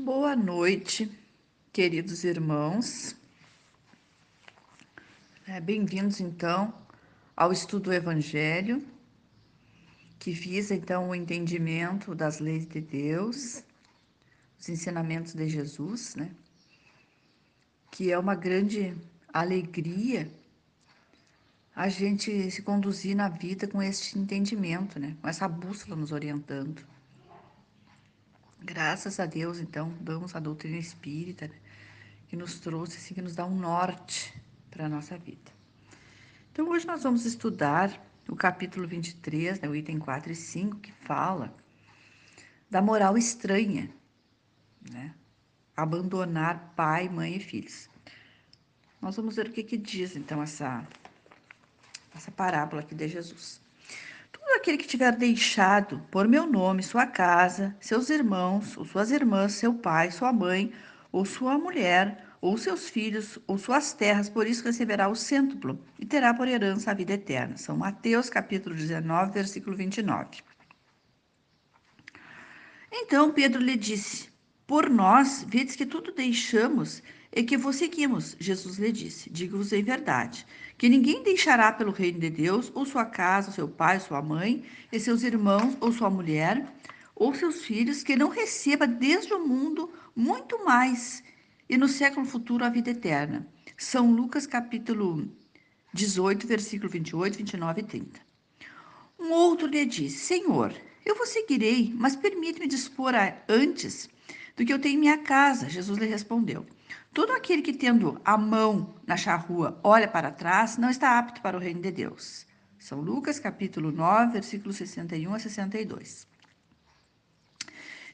Boa noite, queridos irmãos. É, Bem-vindos, então, ao estudo do Evangelho, que visa, então, o entendimento das leis de Deus, os ensinamentos de Jesus, né? Que é uma grande alegria a gente se conduzir na vida com este entendimento, né? Com essa bússola nos orientando. Graças a Deus, então, damos a doutrina espírita, né, que nos trouxe, assim, que nos dá um norte para a nossa vida. Então, hoje nós vamos estudar o capítulo 23, né, o item 4 e 5, que fala da moral estranha, né? Abandonar pai, mãe e filhos. Nós vamos ver o que, que diz, então, essa, essa parábola aqui de Jesus aquele que tiver deixado por meu nome sua casa, seus irmãos, ou suas irmãs, seu pai, sua mãe, ou sua mulher, ou seus filhos, ou suas terras, por isso receberá o cêntuplo e terá por herança a vida eterna. São Mateus capítulo 19, versículo 29. Então Pedro lhe disse: Por nós, vedes que tudo deixamos e que vos seguimos. Jesus lhe disse: Digo-vos em verdade, que ninguém deixará pelo reino de Deus, ou sua casa, seu pai, sua mãe, e seus irmãos, ou sua mulher, ou seus filhos, que não receba desde o mundo muito mais, e no século futuro a vida eterna. São Lucas capítulo 18, versículo 28, 29 e 30. Um outro lhe disse: Senhor, eu vos seguirei, mas permite-me dispor antes do que eu tenho em minha casa. Jesus lhe respondeu: Todo aquele que, tendo a mão na charrua, olha para trás, não está apto para o reino de Deus. São Lucas, capítulo 9, versículos 61 a 62.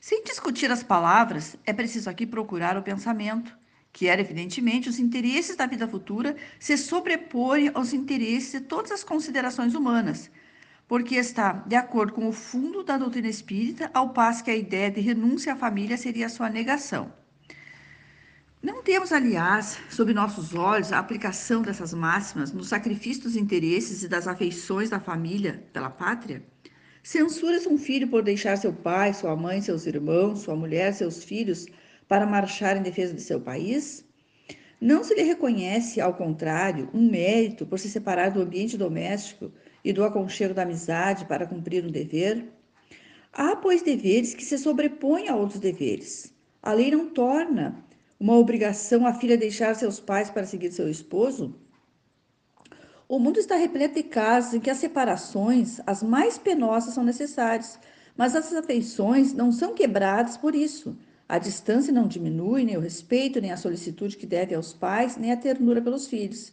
Sem discutir as palavras, é preciso aqui procurar o pensamento, que era, evidentemente, os interesses da vida futura se sobreporem aos interesses de todas as considerações humanas, porque está de acordo com o fundo da doutrina espírita, ao passo que a ideia de renúncia à família seria sua negação. Não temos, aliás, sob nossos olhos a aplicação dessas máximas no sacrifício dos interesses e das afeições da família pela pátria? Censura-se um filho por deixar seu pai, sua mãe, seus irmãos, sua mulher, seus filhos para marchar em defesa de seu país? Não se lhe reconhece, ao contrário, um mérito por se separar do ambiente doméstico e do aconchego da amizade para cumprir um dever? Há, pois, deveres que se sobrepõem a outros deveres. A lei não torna uma obrigação a filha deixar seus pais para seguir seu esposo? O mundo está repleto de casos em que as separações, as mais penosas, são necessárias, mas as afeições não são quebradas por isso. A distância não diminui, nem o respeito, nem a solicitude que deve aos pais, nem a ternura pelos filhos.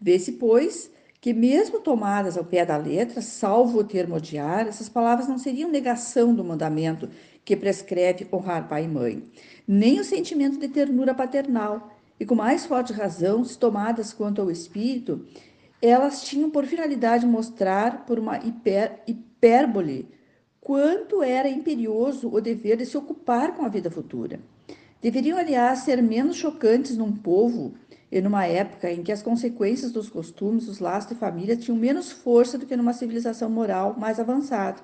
Vê-se, pois, que, mesmo tomadas ao pé da letra, salvo o termo odiar, essas palavras não seriam negação do mandamento que prescreve honrar pai e mãe, nem o sentimento de ternura paternal, e com mais forte razão, se tomadas quanto ao espírito, elas tinham por finalidade mostrar, por uma hiper, hipérbole, quanto era imperioso o dever de se ocupar com a vida futura. Deveriam, aliás, ser menos chocantes num povo e numa época em que as consequências dos costumes, os laços de família tinham menos força do que numa civilização moral mais avançada.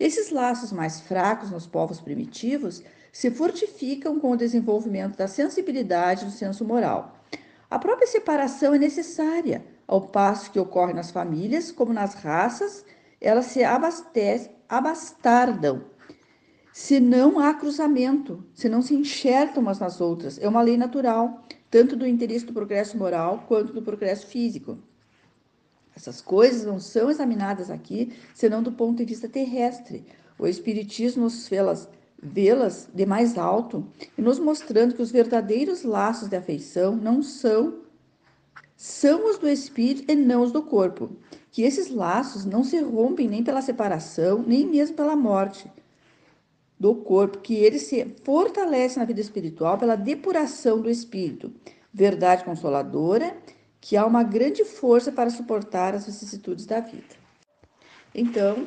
Esses laços mais fracos nos povos primitivos se fortificam com o desenvolvimento da sensibilidade do senso moral. A própria separação é necessária, ao passo que ocorre nas famílias, como nas raças, elas se abastecem, abastardam. Se não há cruzamento, se não se enxertam umas nas outras, é uma lei natural, tanto do interesse do progresso moral quanto do progresso físico. Essas coisas não são examinadas aqui, senão do ponto de vista terrestre. O Espiritismo nos fez vê-las de mais alto e nos mostrando que os verdadeiros laços de afeição não são são os do espírito e não os do corpo, que esses laços não se rompem nem pela separação, nem mesmo pela morte do corpo, que ele se fortalece na vida espiritual pela depuração do espírito, verdade consoladora que há uma grande força para suportar as vicissitudes da vida. Então,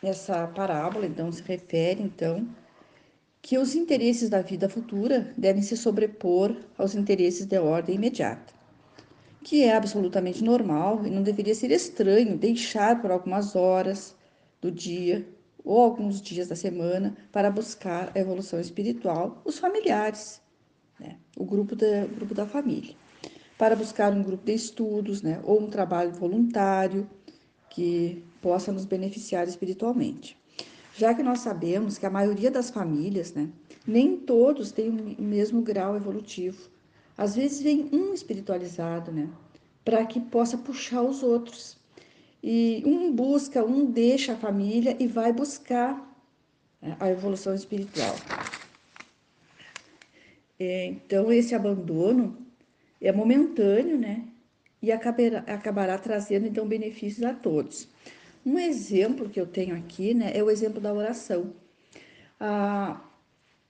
essa parábola então se refere então que os interesses da vida futura devem se sobrepor aos interesses de ordem imediata, que é absolutamente normal e não deveria ser estranho deixar por algumas horas do dia ou alguns dias da semana para buscar a evolução espiritual, os familiares, né? o, grupo da, grupo da família, para buscar um grupo de estudos, né? ou um trabalho voluntário que possa nos beneficiar espiritualmente. Já que nós sabemos que a maioria das famílias, né, nem todos têm o mesmo grau evolutivo. Às vezes vem um espiritualizado, né, para que possa puxar os outros. E um busca, um deixa a família e vai buscar né, a evolução espiritual. É, então, esse abandono é momentâneo, né? E acabará, acabará trazendo, então, benefícios a todos. Um exemplo que eu tenho aqui, né, é o exemplo da oração. Ah,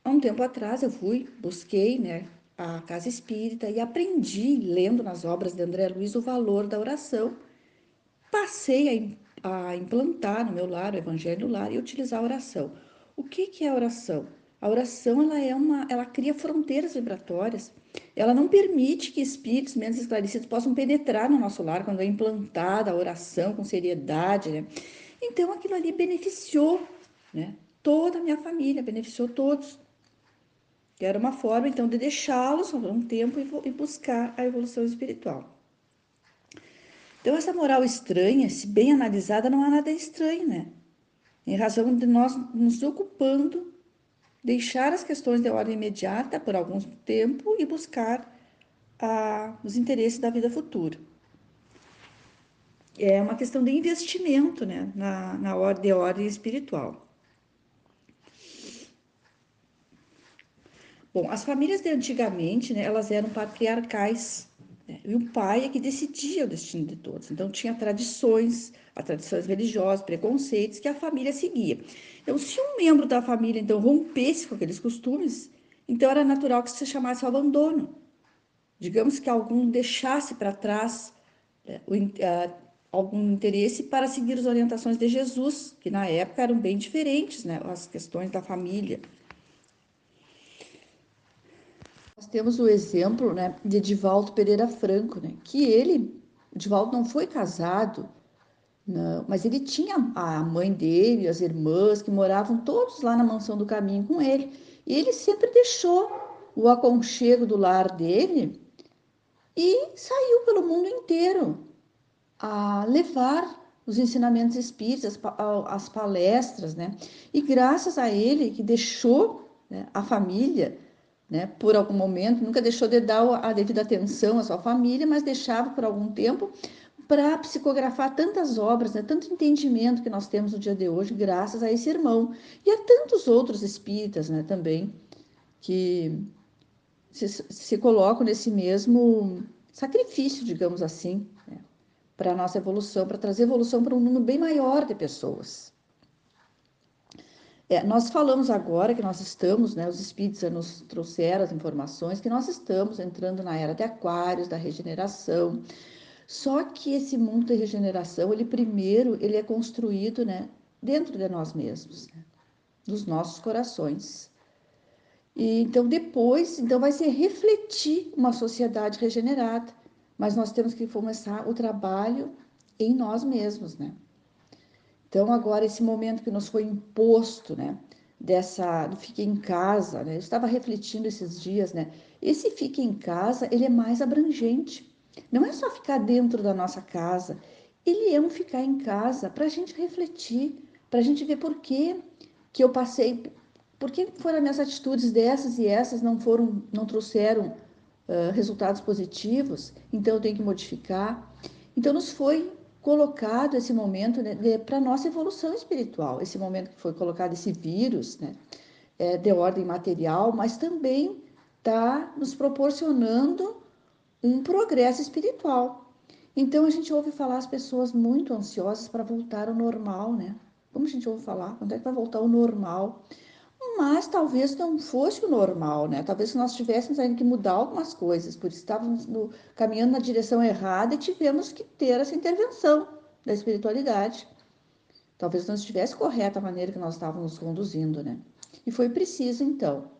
há um tempo atrás eu fui, busquei, né, a casa espírita e aprendi, lendo nas obras de André Luiz, o valor da oração. Passei a, a implantar no meu lar, o evangelho no lar, e utilizar a oração. O que, que é oração? A oração ela é uma, ela cria fronteiras vibratórias. Ela não permite que espíritos menos esclarecidos possam penetrar no nosso lar quando é implantada a oração com seriedade, né? Então aquilo ali beneficiou, né? Toda a minha família, beneficiou todos. Era uma forma então de deixá-los por um tempo e buscar a evolução espiritual. Então essa moral estranha, se bem analisada, não há nada estranho, né? Em razão de nós nos ocupando deixar as questões de ordem imediata por algum tempo e buscar ah, os interesses da vida futura. É uma questão de investimento né, na, na ordem, de ordem espiritual. Bom, as famílias de antigamente, né, elas eram patriarcais. Né, e o pai é que decidia o destino de todos. Então, tinha tradições, as tradições religiosas, preconceitos que a família seguia. Então, se um membro da família então rompesse com aqueles costumes, então era natural que se chamasse o abandono. Digamos que algum deixasse para trás né, o, uh, algum interesse para seguir as orientações de Jesus, que na época eram bem diferentes, né, as questões da família. Nós temos o exemplo né, de Divaldo Pereira Franco, né, que ele, Divaldo não foi casado, não, mas ele tinha a mãe dele, as irmãs, que moravam todos lá na mansão do caminho com ele. E ele sempre deixou o aconchego do lar dele e saiu pelo mundo inteiro a levar os ensinamentos espíritas, as palestras, né? E graças a ele que deixou né, a família, né, por algum momento, nunca deixou de dar a devida atenção à sua família, mas deixava por algum tempo para psicografar tantas obras, né, tanto entendimento que nós temos no dia de hoje, graças a esse irmão. E a tantos outros espíritas né, também, que se, se colocam nesse mesmo sacrifício, digamos assim, né, para a nossa evolução, para trazer evolução para um número bem maior de pessoas. É, nós falamos agora que nós estamos, né, os espíritos nos trouxeram as informações, que nós estamos entrando na era de aquários, da regeneração, só que esse mundo de regeneração, ele primeiro, ele é construído, né, dentro de nós mesmos, né, dos nossos corações. E então depois, então vai ser refletir uma sociedade regenerada, mas nós temos que começar o trabalho em nós mesmos, né? Então agora esse momento que nos foi imposto, né, dessa fique em casa, né? Eu estava refletindo esses dias, né? Esse fique em casa, ele é mais abrangente não é só ficar dentro da nossa casa, ele é um ficar em casa para a gente refletir, para a gente ver por que, que eu passei, por que foram minhas atitudes dessas e essas não foram, não trouxeram uh, resultados positivos, então eu tenho que modificar. Então nos foi colocado esse momento né, para nossa evolução espiritual, esse momento que foi colocado esse vírus, né, é, de ordem material, mas também está nos proporcionando um progresso espiritual. Então a gente ouve falar as pessoas muito ansiosas para voltar ao normal, né? Como a gente ouve falar? Quando é que vai voltar ao normal? Mas talvez não fosse o normal, né? Talvez nós tivéssemos ainda que mudar algumas coisas, por estávamos no, caminhando na direção errada e tivemos que ter essa intervenção da espiritualidade. Talvez não estivesse correta a maneira que nós estávamos conduzindo, né? E foi preciso, então,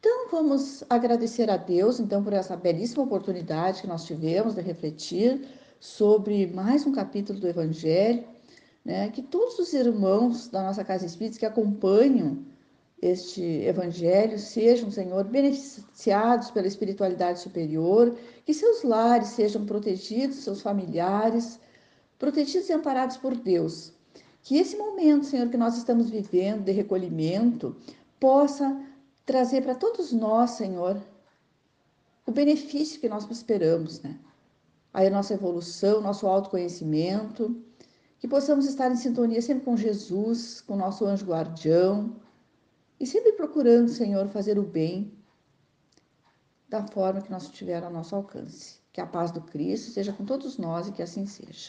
então, vamos agradecer a Deus, então, por essa belíssima oportunidade que nós tivemos de refletir sobre mais um capítulo do Evangelho, né? Que todos os irmãos da nossa casa espírita que acompanham este evangelho sejam, Senhor, beneficiados pela espiritualidade superior, que seus lares sejam protegidos, seus familiares, protegidos e amparados por Deus. Que esse momento, Senhor, que nós estamos vivendo de recolhimento, possa trazer para todos nós, Senhor, o benefício que nós esperamos, né? A nossa evolução, nosso autoconhecimento, que possamos estar em sintonia sempre com Jesus, com nosso anjo guardião, e sempre procurando, Senhor, fazer o bem da forma que nós tiver ao nosso alcance. Que a paz do Cristo seja com todos nós e que assim seja.